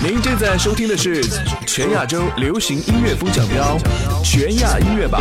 您正在收听的是全亚洲流行音乐风向标——全亚音乐榜。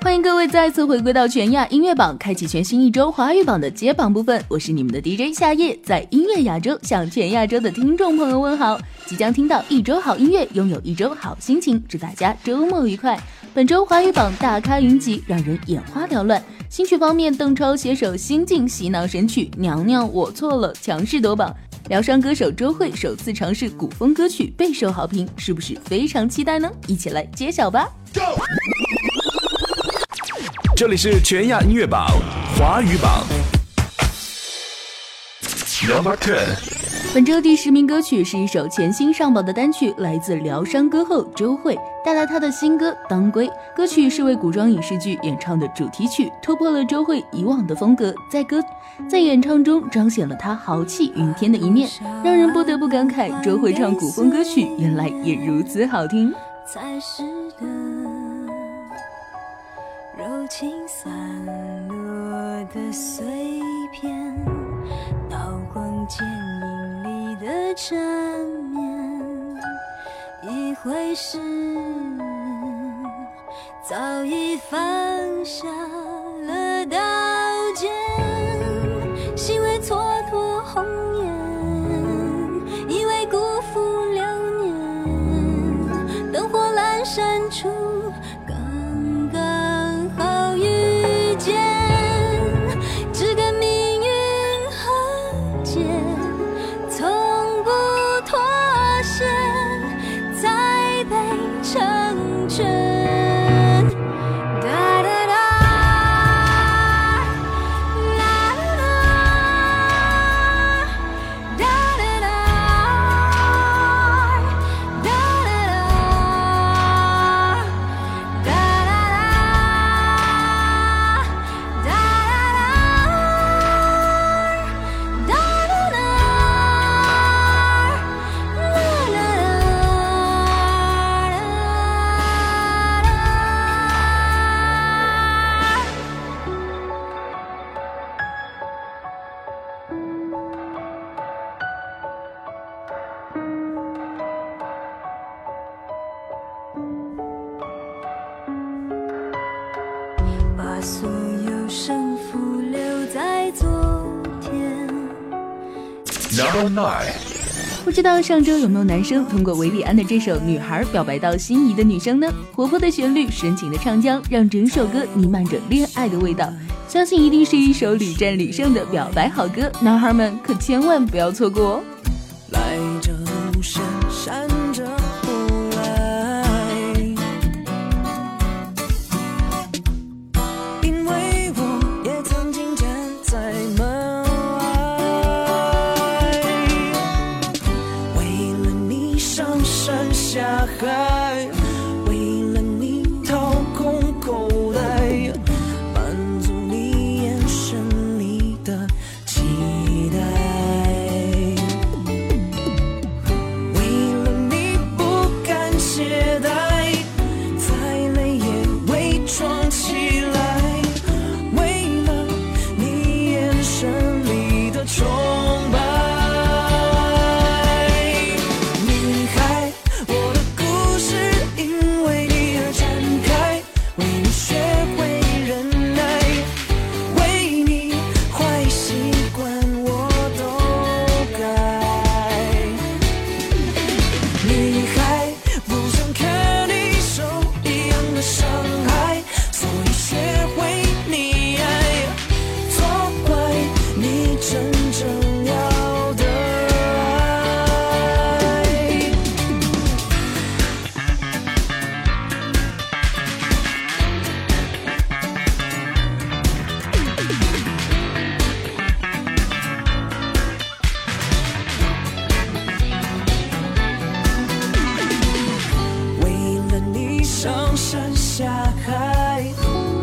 欢迎各位再次回归到全亚音乐榜，开启全新一周华语榜的揭榜部分。我是你们的 DJ 夏夜，在音乐亚洲向全亚洲的听众朋友问好。即将听到一周好音乐，拥有一周好心情，祝大家周末愉快。本周华语榜大咖云集，让人眼花缭乱。新曲方面，邓超携手新晋洗脑神曲《娘娘我错了》强势夺榜，疗伤歌手周蕙首次尝试古风歌曲备受好评，是不是非常期待呢？一起来揭晓吧！Go!！这里是全亚音乐榜华语榜，Number Ten。本周第十名歌曲是一首全新上榜的单曲，来自疗伤歌后周蕙带来她的新歌《当归》。歌曲是为古装影视剧演唱的主题曲，突破了周蕙以往的风格，在歌在演唱中彰显了她豪气云天的一面，让人不得不感慨，周蕙唱古风歌曲原来也如此好听。才是的柔情散落的碎片，刀光剑的缠绵，一回事，早已放下了刀剑，心为错道上周有没有男生通过韦礼安的这首《女孩》表白到心仪的女生呢？活泼的旋律，深情的唱腔，让整首歌弥漫着恋爱的味道。相信一定是一首屡战屡胜的表白好歌，男孩们可千万不要错过哦。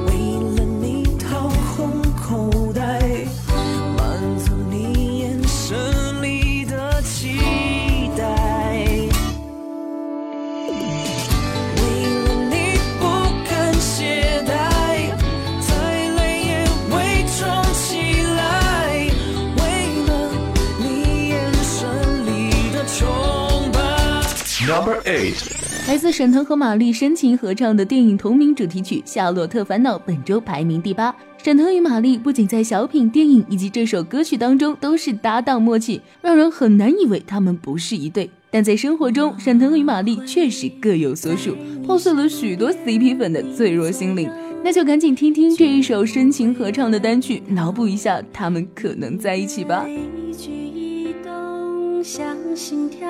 为了你掏空口袋，满足你眼神里的期待。为了你不敢懈怠，再累也伪装起来，为了你眼神里的崇拜。Number eight。来自沈腾和马丽深情合唱的电影同名主题曲《夏洛特烦恼》本周排名第八。沈腾与马丽不仅在小品、电影以及这首歌曲当中都是搭档默契，让人很难以为他们不是一对。但在生活中，沈腾与马丽确实各有所属，破碎了许多 CP 粉的脆弱心灵。那就赶紧听听这一首深情合唱的单曲，脑补一下他们可能在一起吧。一举一动像心跳，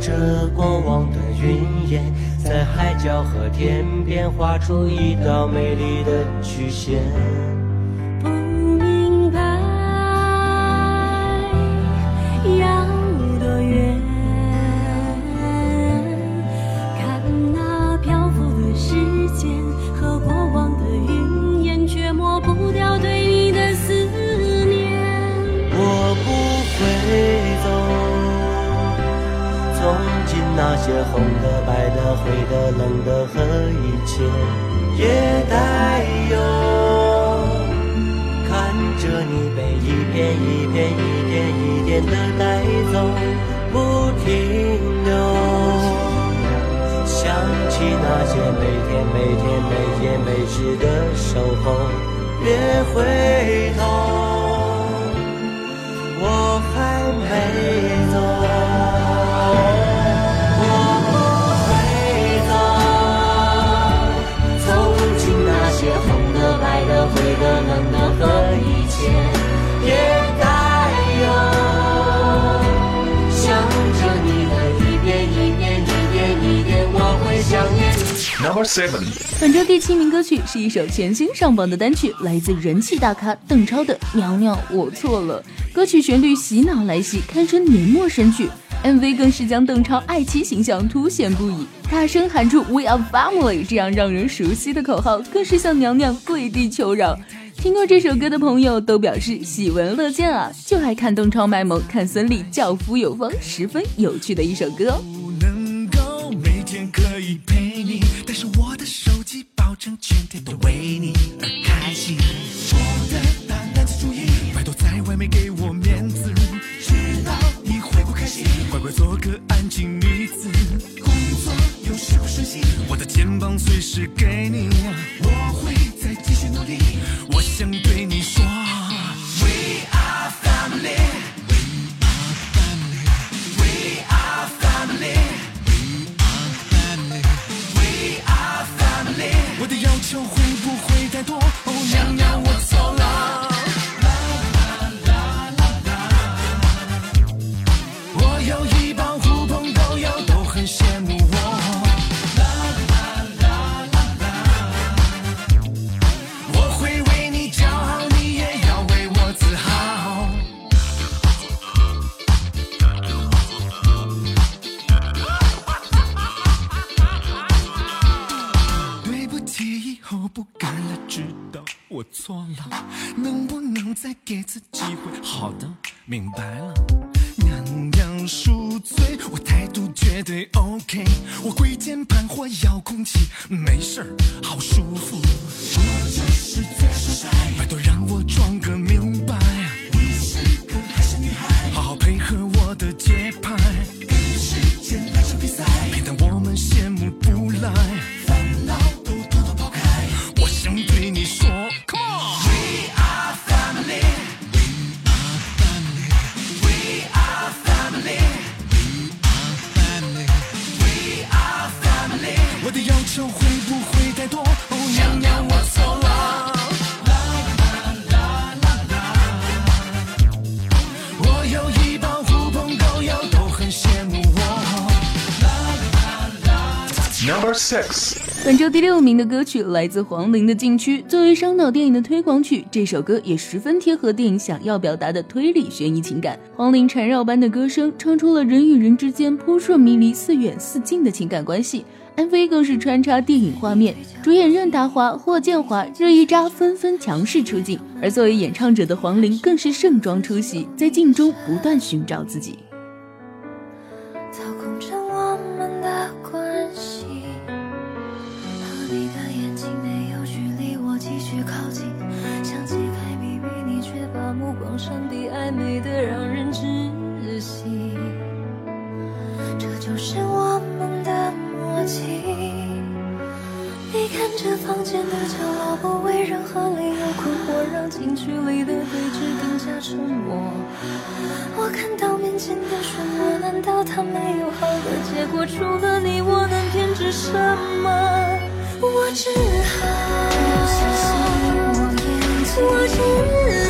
着过往的云烟，在海角和天边画出一道美丽的曲线。seven，本周第七名歌曲是一首全新上榜的单曲，来自人气大咖邓超的《娘娘我错了》。歌曲旋律洗脑来袭，堪称年末神曲。MV 更是将邓超爱妻形象凸显不已，大声喊出 “We are family” 这样让人熟悉的口号，更是向娘娘跪地求饶。听过这首歌的朋友都表示喜闻乐见啊，就爱看邓超卖萌，看孙俪教夫有风，十分有趣的一首歌。节拍。six。本周第六名的歌曲来自黄龄的《禁区》，作为烧脑电影的推广曲，这首歌也十分贴合电影想要表达的推理悬疑情感。黄龄缠绕般的歌声，唱出了人与人之间扑朔迷离、似远似近的情感关系。MV 更是穿插电影画面，主演任达华、霍建华、热依扎纷纷强势出镜，而作为演唱者的黄龄更是盛装出席，在镜中不断寻找自己。房间的角落，不为任何理由困惑，让近距离的对峙更加沉默。我看到面前的漩涡，难道它没有好的结果？除了你，我能偏执什么？我只好，我只好，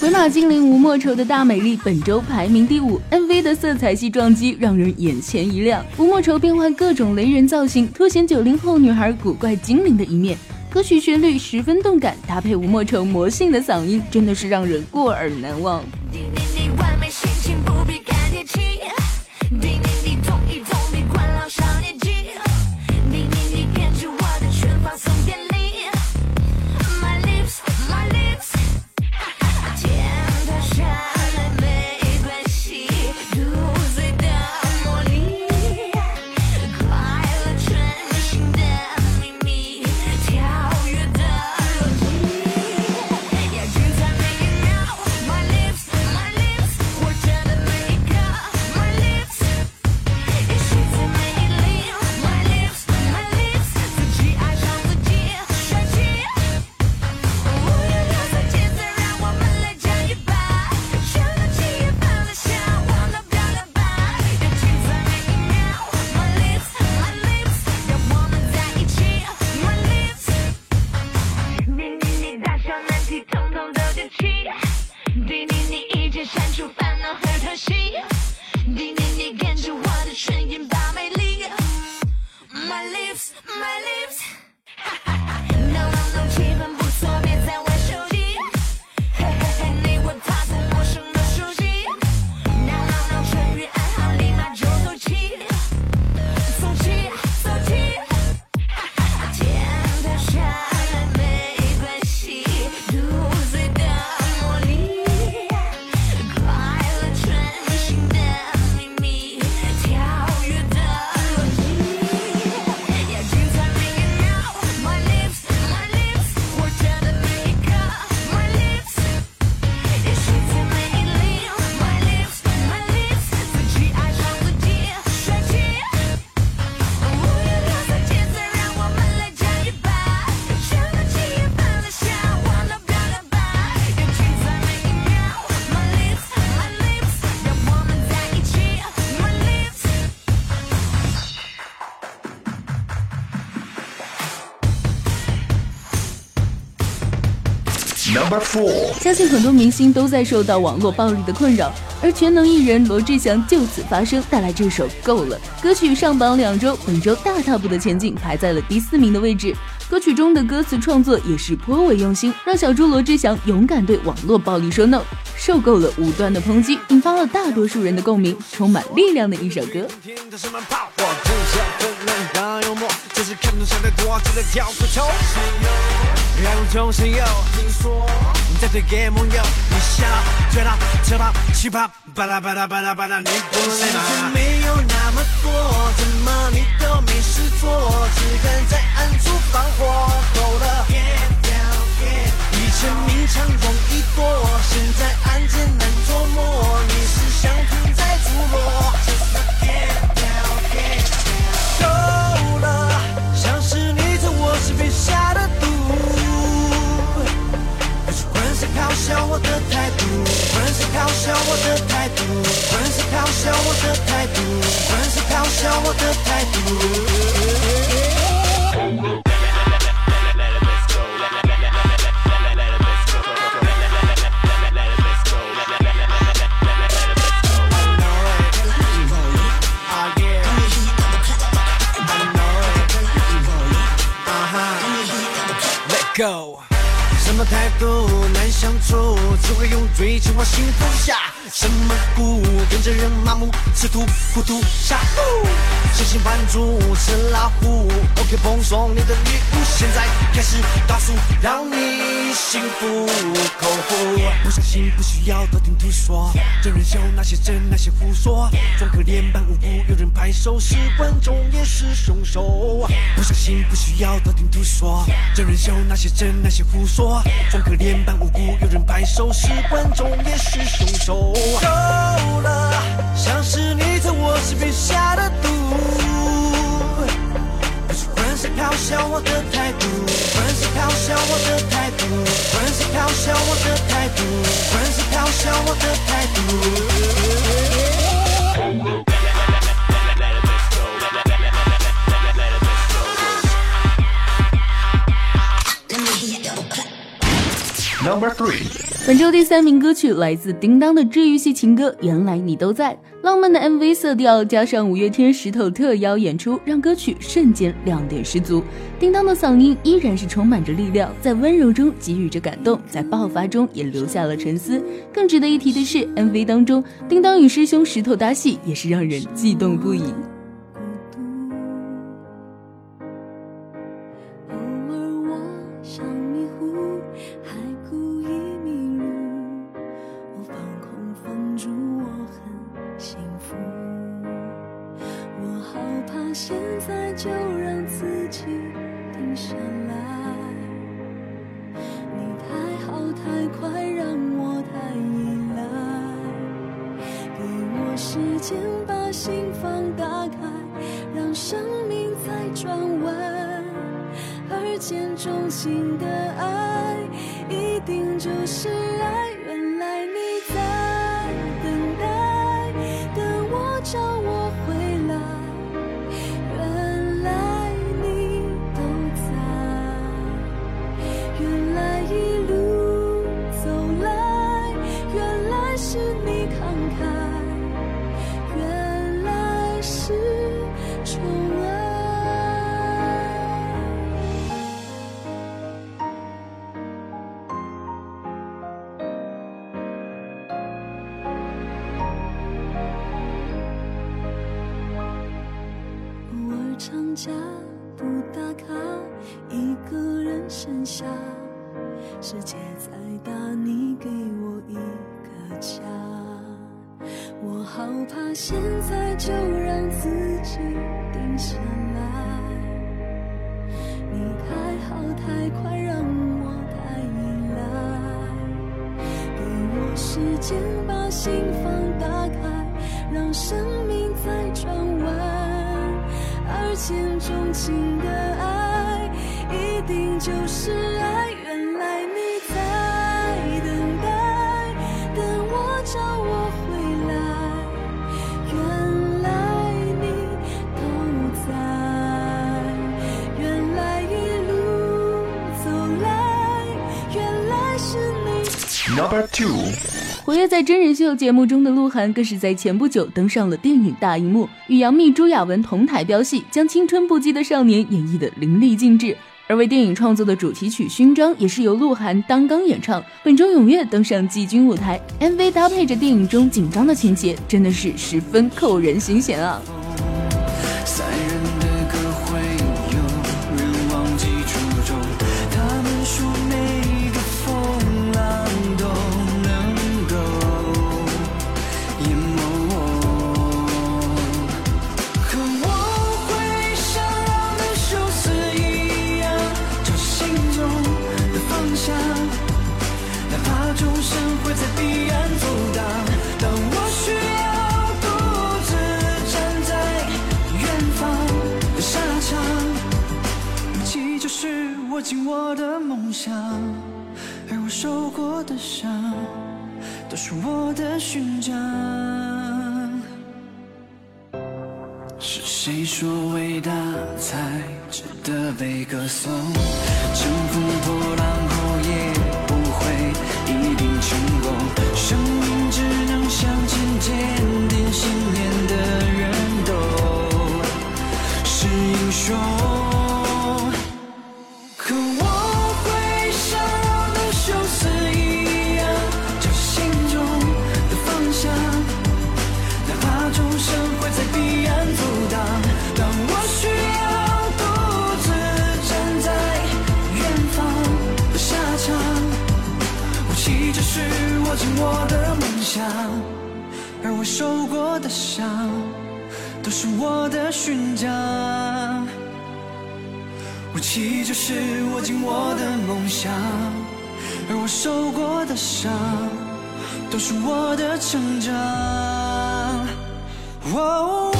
鬼马精灵吴莫愁的大美丽本周排名第五，MV 的色彩系撞击让人眼前一亮。吴莫愁变换各种雷人造型，凸显九零后女孩古怪精灵的一面。歌曲旋律十分动感，搭配吴莫愁魔性的嗓音，真的是让人过耳难忘。Number four，相信很多明星都在受到网络暴力的困扰，而全能艺人罗志祥就此发声，带来这首《够了》歌曲上榜两周，本周大踏步的前进，排在了第四名的位置。歌曲中的歌词创作也是颇为用心，让小猪罗志祥勇敢对网络暴力说 no，受够了无端的抨击，引发了大多数人的共鸣，充满力量的一首歌。爱无中生有，听说你在推给梦又，你笑追他、扯他、奇葩，巴拉巴拉巴拉巴拉，你不累吗？是凶手。不相信不需要道听途说，真人秀那些真那些胡说。装可怜扮无辜，有人拍手是观众也是凶手。够了，像是你在我身边下的毒。不是粉丝嘲笑我的态度，粉丝嘲笑我的态度，粉丝嘲笑我的态度，粉丝嘲笑我的态度。Number three，本周第三名歌曲来自叮当的治愈系情歌《原来你都在》，浪漫的 MV 色调加上五月天石头特邀演出，让歌曲瞬间亮点十足。叮当的嗓音依然是充满着力量，在温柔中给予着感动，在爆发中也留下了沉思。更值得一提的是，MV 当中叮当与师兄石头搭戏，也是让人悸动不已。活跃在真人秀节目中的鹿晗，更是在前不久登上了电影大荧幕，与杨幂、朱亚文同台飙戏，将青春不羁的少年演绎的淋漓尽致。而为电影创作的主题曲《勋章》也是由鹿晗担纲演唱，本周踊跃登上季军舞台，MV 搭配着电影中紧张的情节，真的是十分扣人心弦啊！握紧我的梦想，而我受过的伤，都是我的勋章。是谁说伟大才值得被歌颂？乘风破浪后也不会一定成功。生命只能向前，坚定信念的人都是英雄。想，而我受过的伤，都是我的勋章。武器就是握紧我的梦想，而我受过的伤，都是我的成长。我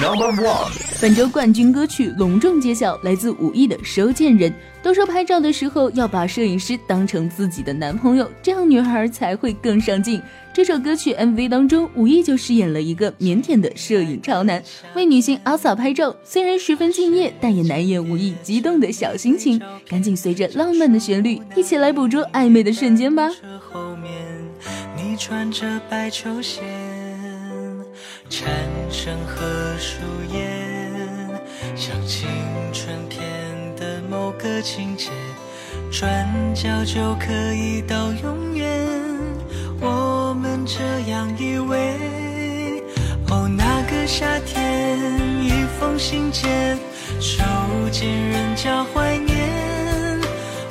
Number one，本周冠军歌曲隆重揭晓，来自武艺的《收件人》。都说拍照的时候要把摄影师当成自己的男朋友，这样女孩才会更上镜。这首歌曲 MV 当中，武艺就饰演了一个腼腆的摄影潮男，为女星阿 sa 拍照。虽然十分敬业，但也难掩武艺激动的小心情。赶紧随着浪漫的旋律，一起来捕捉暧昧的瞬间吧。后面你穿着白球鞋，蝉声和树叶，像青春片的某个情节，转角就可以到永远。我们这样以为。哦，那个夏天，一封信件，收件人叫怀念。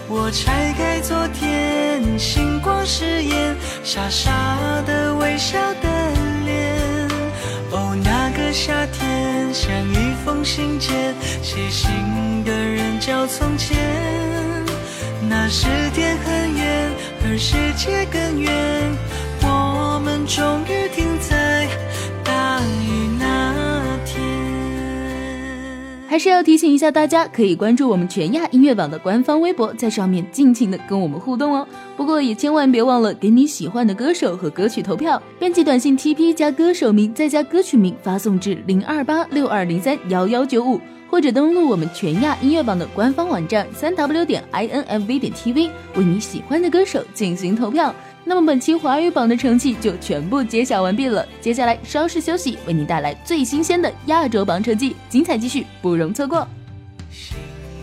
我拆开昨天，星光誓言，傻傻的微笑的。夏天，像一封信件，写信的人叫从前。那时天很远，而世界更远，我们终于听还是要提醒一下大家，可以关注我们全亚音乐榜的官方微博，在上面尽情的跟我们互动哦。不过也千万别忘了给你喜欢的歌手和歌曲投票，编辑短信 TP 加歌手名再加歌曲名发送至零二八六二零三幺幺九五。或者登录我们全亚音乐榜的官方网站三 w 点 i n f v 点 t v，为你喜欢的歌手进行投票。那么本期华语榜的成绩就全部揭晓完毕了。接下来稍事休息，为你带来最新鲜的亚洲榜成绩，精彩继续，不容错过。星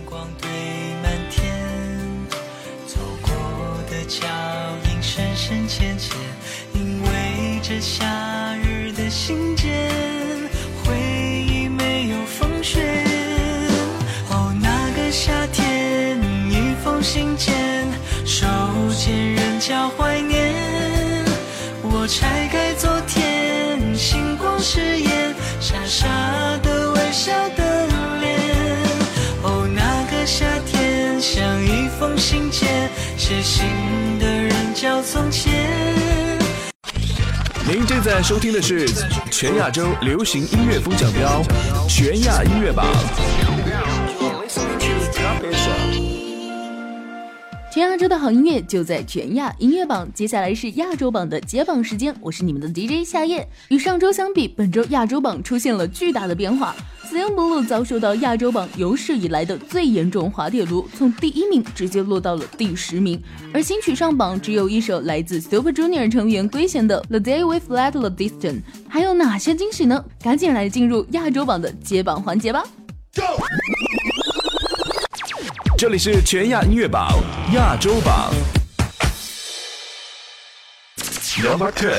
光堆满天，走过的脚印深深浅浅，因为这夏日的信件，回忆没有风雪。哦，那个夏天，一封信件，手牵人交怀。拆开昨天，星光誓言，傻傻的微笑的脸。哦，那个夏天，像一封信件，写信的人叫从前。您正在收听的是全亚洲流行音乐风奖标全亚音乐榜。全亚洲的好音乐就在全亚音乐榜。接下来是亚洲榜的揭榜时间，我是你们的 DJ 夏夜。与上周相比，本周亚洲榜出现了巨大的变化。Slim Blue 遭受到亚洲榜有史以来的最严重滑铁卢，从第一名直接落到了第十名。而新曲上榜只有一首来自 Super Junior 成员圭贤的 The Day We Flat the Distance。还有哪些惊喜呢？赶紧来进入亚洲榜的揭榜环节吧！Go!。这里是全亚音乐榜亚洲榜，Number Ten。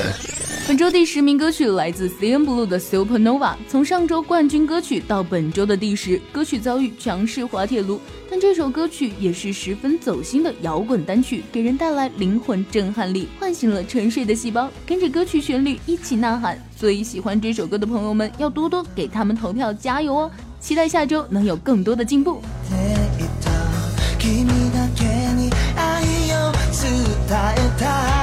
本周第十名歌曲来自 c n Blue 的 Supernova，从上周冠军歌曲到本周的第十，歌曲遭遇强势滑铁卢，但这首歌曲也是十分走心的摇滚单曲，给人带来灵魂震撼力，唤醒了沉睡的细胞，跟着歌曲旋律一起呐喊。所以喜欢这首歌的朋友们要多多给他们投票加油哦！期待下周能有更多的进步。えたい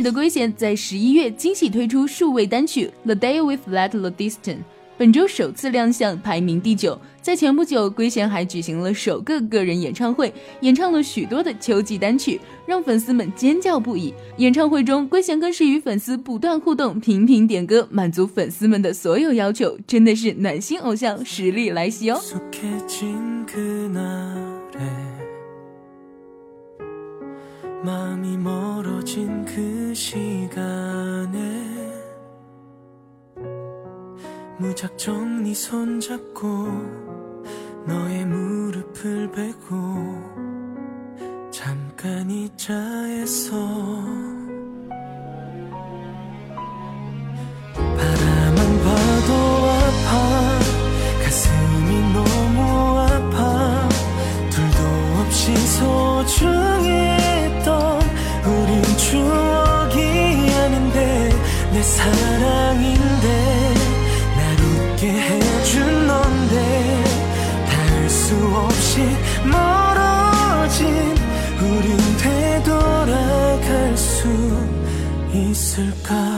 的圭贤在十一月惊喜推出数位单曲《The Day We Flat the Distance》，本周首次亮相，排名第九。在前不久，圭贤还举行了首个个人演唱会，演唱了许多的秋季单曲，让粉丝们尖叫不已。演唱会中，圭贤更是与粉丝不断互动，频频点歌，满足粉丝们的所有要求，真的是暖心偶像，实力来袭哦。 마음이 멀어진 그 시간에 무작정 네 손잡고 너의 무릎을 베고 잠깐있자했어 있을까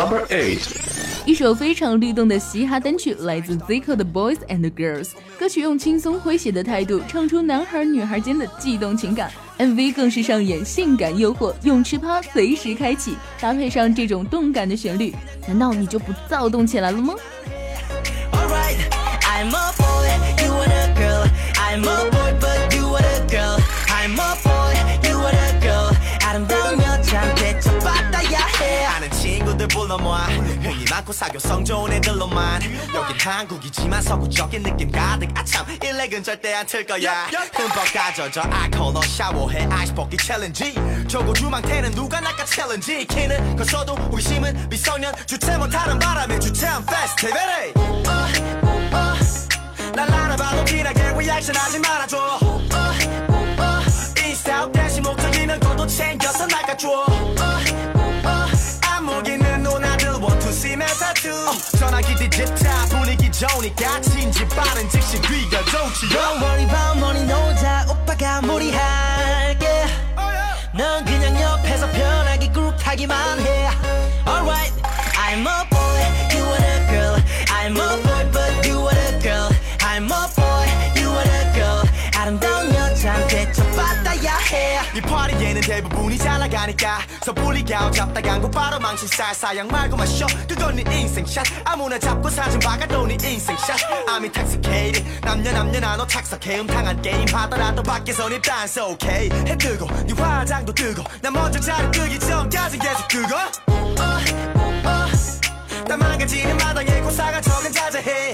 Number eight，一首非常律动的嘻哈单曲，来自 Zico 的 Boys and Girls。歌曲用轻松诙谐的态度，唱出男孩女孩间的悸动情感。MV 更是上演性感诱惑，泳池趴随时开启，搭配上这种动感的旋律，难道你就不躁动起来了吗？Alright, I'm a boy, you are a girl. I'm a 모아 흥이 많고 사교성 좋은 애들로만. 여긴 한국이지만 서구적인 느낌 가득. 아참. 일렉은 절대 안 틀 거야. 흠뻑 가져져 알코올로 샤워해. 아이스 벗기 챌린지. 저고 주망태는 누가 낚아 챌린지. 키는 컸어도 호기심은 미성년. 주체 못하는 바람에 주체한 페스티벌에 날 알아봐도 진하게 리액션 하지 말아줘. 어, 어, 인스타 대신 목적이면 그것도 챙겨서 나가줘 타투 전화기 디지털 분위기 좋으니까 진지 빠른 즉시 귀가 좋지 Don't worry about money 놀자 오빠가 무리할게 넌 그냥 옆에서 편하게 그룹 타기만 해 Alright I'm a boy you are a girl I'm a boy but you are a girl I'm a boy you are a girl 아름다운 여자한테 쳐받아야 해 이 파리에는 대부분이 잘 나가니까 섣불리 가오 잡다간 곧바로 망신 쌀사양 말고 마셔. 그건 네 인생샷. 아무나 잡고 사진 박아도 네 인생샷. I'm intoxicated. 남녀 남녀 나눠 착석해. 음탕한 게임 하더라도 밖에선 일단 so okay. 해 뜨고 네 화장도 뜨고 나 먼저 자리 끄기 전까지 계속 끄고 나 망가지는 마당에 고사가 적은 자제해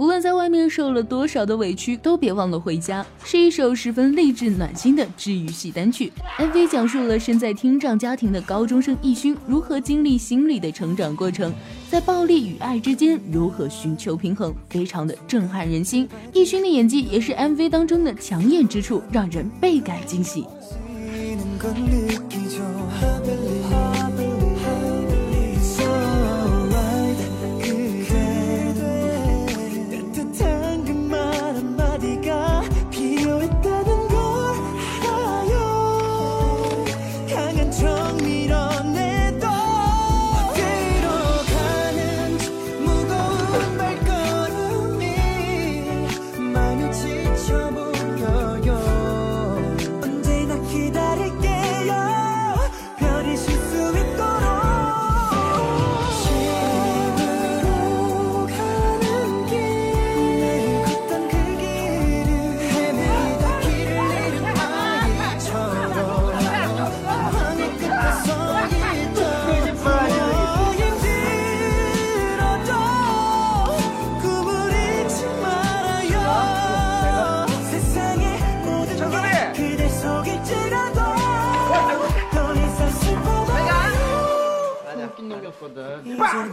无论在外面受了多少的委屈都别忘了回家。是一首十分励志暖心的治愈系单曲。Mv 讲述了身在听障家庭的高中生艺勋如何经历心理的成长过程在暴力与爱之间如何寻求平衡非常的震撼人心。艺勋的演技也是 mv 当中的抢眼之处让人倍感惊喜。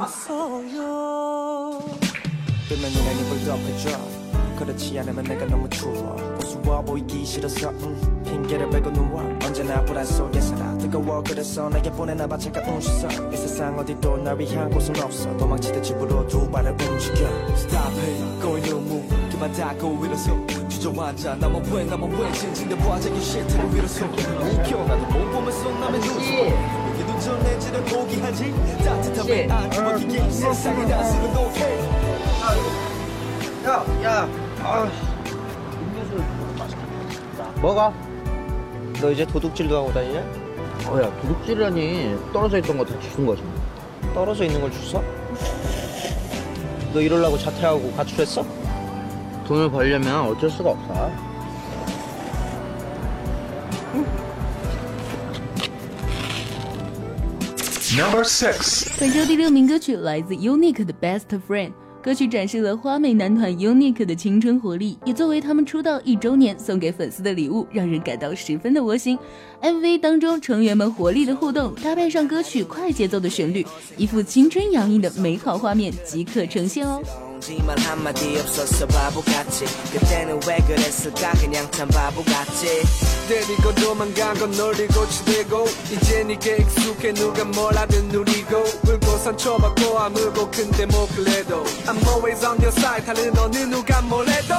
무서워요. 뜨면 눈에 입을 덮어줘 그렇지 않으면 내가 너무 추워. 우스워 보이기 싫어서 음, 핑계를 대고 누워. 언제나 불안 속에 살아 뜨거워. 그래서 내게 보내나봐. 차가운 시선 이 세상 어디도 날 위한 곳은 없어. 도망치듯 집으로 두 발을 움직여. Stop it, going no move 그만 닫고 일어서. 주저앉아. 나만 왜 나만 왜 진진대. 과정이 싫다고 일어서. 웃겨. 나도 못 보면서 따뜻함에 안주먹이게 세상이 다스는 오케이 뭐가? 너 이제 도둑질도 하고 다니냐? 어 야 도둑질이라니 떨어져 있던 거 다 주운 거지 떨어져 있는 걸 주워? 너 이러려고 자퇴하고 가출했어? 돈을 벌려면 어쩔 수가 없어 Number six，本周第六名歌曲来自 Unique 的《Best Friend》，歌曲展示了花美男团 Unique 的青春活力，也作为他们出道一周年送给粉丝的礼物，让人感到十分的窝心。MV 当中成员们活力的互动，搭配上歌曲快节奏的旋律，一副青春洋溢的美好画面即可呈现哦。 말 한마디 없었어 바보같이. 그때는 왜 그랬을까? 그냥 참 바보같지 때리고 도망간 건 놀리고 치대고 이제 네게 익숙해 누가 뭘 하든 누리고 물고 상처받고 아물고 근데 뭐 그래도. I'm always on your side 다른 어느 누가 뭘 해도.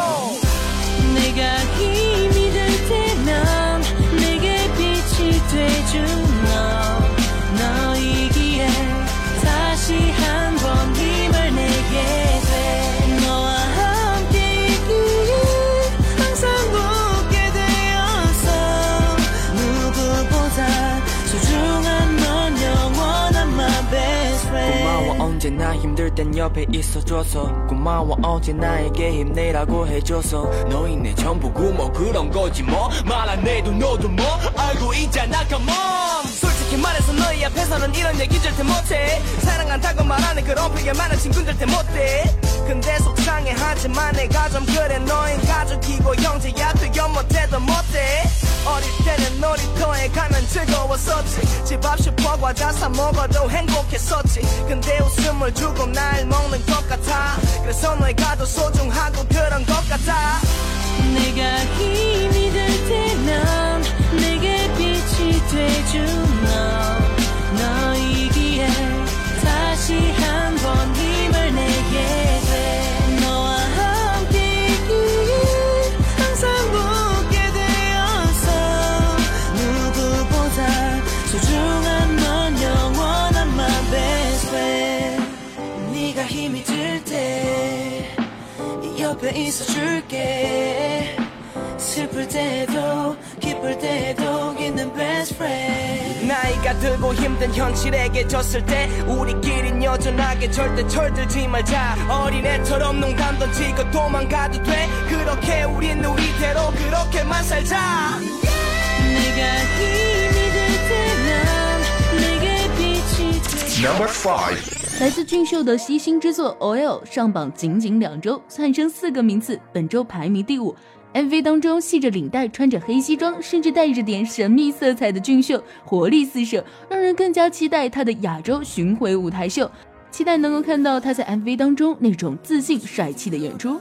내가 힘이 될 때면 내게 빛이 돼준 언제나 힘들 땐 옆에 있어줘서 고마워 어제 나에게 힘내라고 해줘서. 너희 내 전부고 뭐 그런 거지 뭐. 말 안 해도 너도 뭐. 알고 있잖아 come on. 솔직히 말해서 너희 앞에서는 이런 얘기 절대 못해. 사랑 한다고 말하는 그런 표현 많은 친구들 때 못돼 근데 속상해 하지만 내가 좀 그래. 너흰 가족이고 형제야 되려 못해도 못해 어릴 때는 놀이터에 가면 즐거웠었지. 집 앞 슈퍼 과자 사 먹어도 행복했었지. 근데 웃음을 주고 날 먹는 것 같아. 그래서 너희가 더 소중하고 그런 것 같아. 내가 힘이 될 때면 내게 빛이 돼준 너 너이기에 다시 때도 기쁠 때도 있는 best friend 나이가 들고 힘든 현실에게 졌을 때 우리끼린 여전하게 절대 철들지 말자 어린애처럼 농담 던지고 도망가도 돼 그렇게 우린 우리대로 그렇게만 살자 내가 힘이 될 때면 내게 빛이 돼 Number five. 来自俊秀的悉心之作《Oil》上榜仅仅两周，窜升四个名次，本周排名第五。 MV 当中系着领带、穿着黑西装，甚至带着点神秘色彩的俊秀，活力四射，让人更加期待他的亚洲巡回舞台秀。期待能够看到他在 MV 当中那种自信帅气的演出。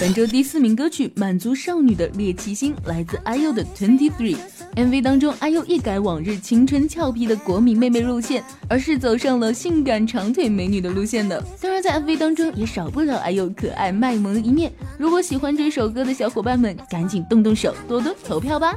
本周第四名歌曲《满足少女的猎奇心》来自 IU 的 Twenty Three。MV 当中，IU 一改往日青春俏皮的国民妹妹路线，而是走上了性感长腿美女的路线的。当然，在 MV 当中也少不了 IU 可爱卖萌的一面。如果喜欢这首歌的小伙伴们，赶紧动动手，多多投票吧。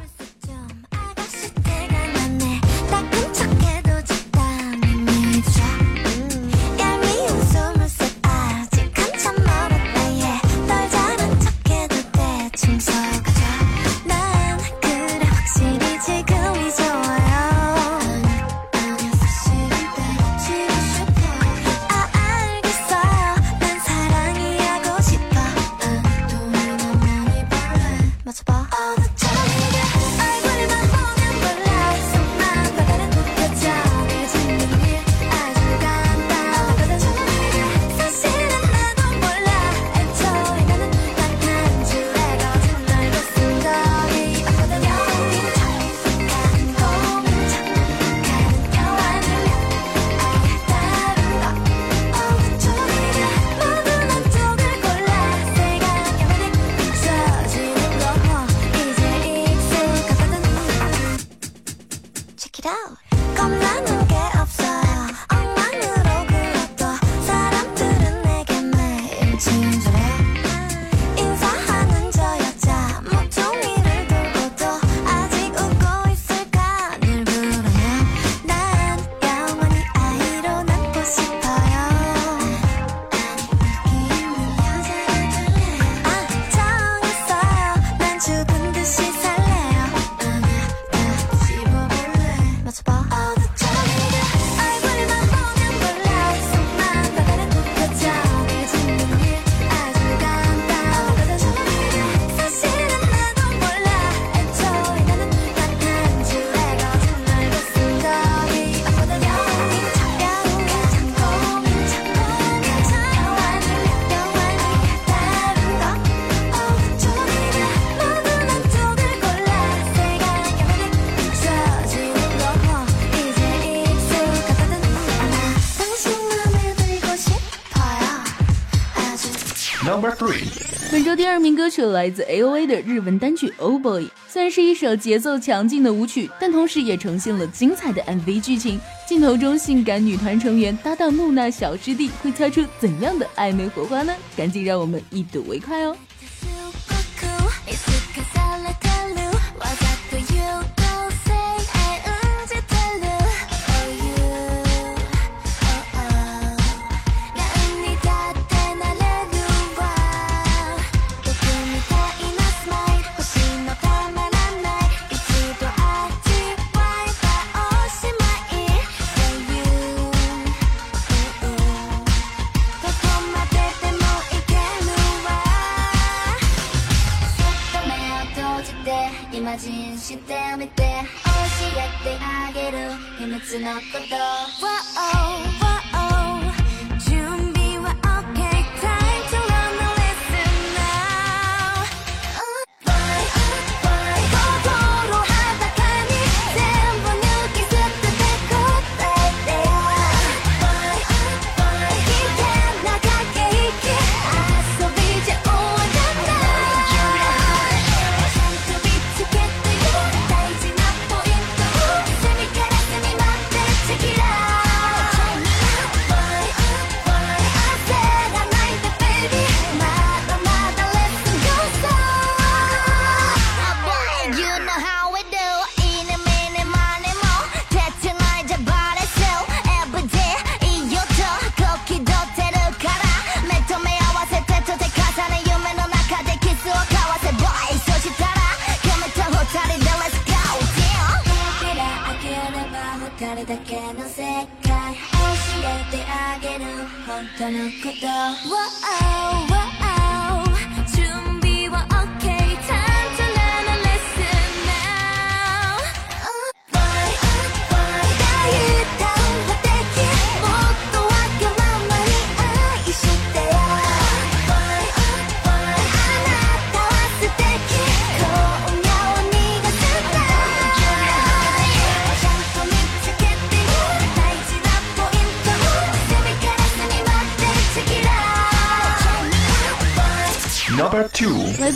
本周第二名歌曲来自 A O A 的日文单曲《Oh Boy》，虽然是一首节奏强劲的舞曲，但同时也呈现了精彩的 MV 剧情。镜头中，性感女团成员搭档木娜小师弟，会擦出怎样的暧昧火花呢？赶紧让我们一睹为快哦！那个た。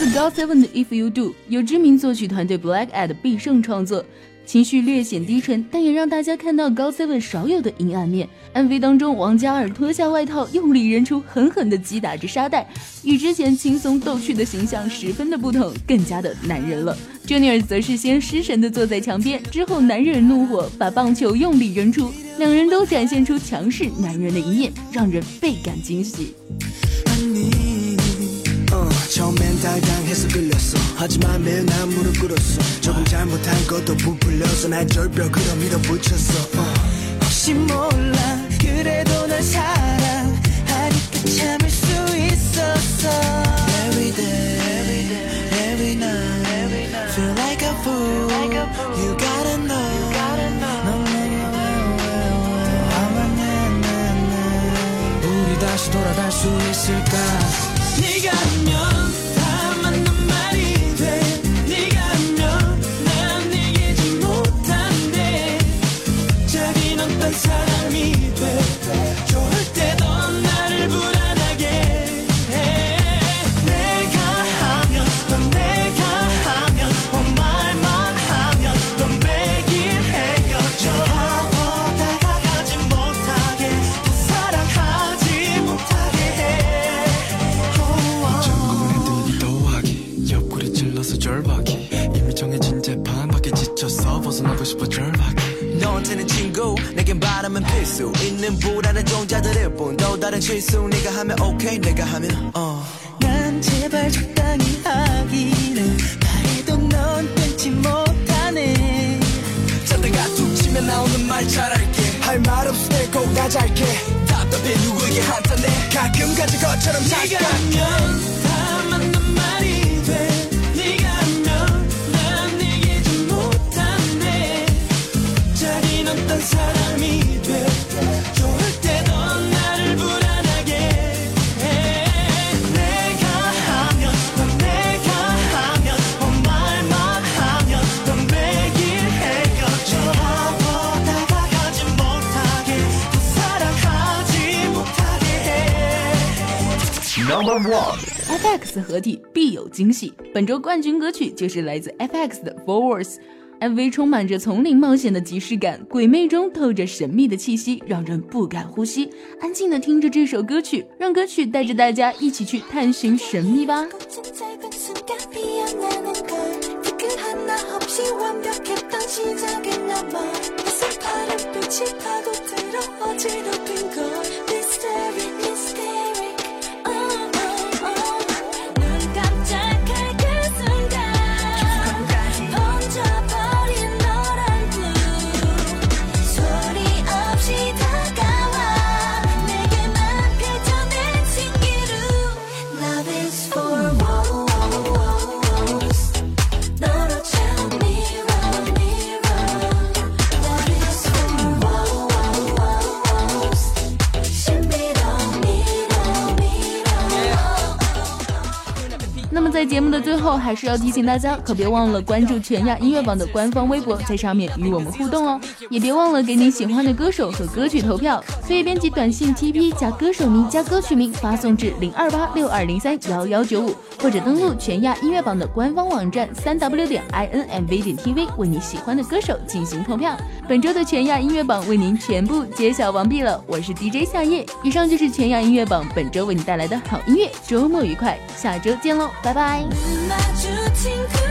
two，来自 GOT7 的 If You Do，由知名作曲团队 Black Ad 必胜创作。情绪略显低沉，但也让大家看到高 seven 少有的阴暗面。MV 当中，王嘉尔脱下外套，用力扔出，狠狠地击打着沙袋，与之前轻松逗趣的形象十分的不同，更加的男人了。Junior 则是先失神地坐在墙边，之后男人怒火，把棒球用力扔出，两人都展现出强势男人的一面，让人倍感惊喜。 당당해서 끌렸어. 하지만 매일 난 무릎 꿇었어. 조금 잘못한 것도 부풀려서 날 절벽으로 밀어붙였어. 어. 혹시 몰라. 그래도 널 사랑하니까 참을 수 있었어. Every day, every night. Feel like a fool. You gotta know. 넌 내게 왜, 왜, 화만 내, 내, 내. 우리 다시 돌아갈 수 있을까 자들일 뿐또 다른 실수 네가 하면 오케이 내가 하면 어난 제발 적당히 하기를 바래도 넌 끊지 못하네. 잔다가 툭 치면 나오는 말 잘할게. 할 말 없을 때꼭 가잘게. 답답해 누구에게 한탄해. 가끔 가진 것처럼 네가 하면 FX 合体必有惊喜。本周冠军歌曲就是来自 FX 的《Forwards》。MV 充满着丛林冒险的即视感，鬼魅中透着神秘的气息，让人不敢呼吸。安静的听着这首歌曲，让歌曲带着大家一起去探寻神秘吧。在节目的最后，还是要提醒大家，可别忘了关注全亚音乐榜的官方微博，在上面与我们互动哦。也别忘了给你喜欢的歌手和歌曲投票，可以编辑短信 TP 加歌手名加歌曲名发送至零二八六二零三幺幺九五，或者登录全亚音乐榜的官方网站三 w 点 i n m v 点 t v 为你喜欢的歌手进行投票。本周的全亚音乐榜为您全部揭晓完毕了，我是 DJ 夏夜。以上就是全亚音乐榜本周为你带来的好音乐，周末愉快，下周见喽，拜拜。拜。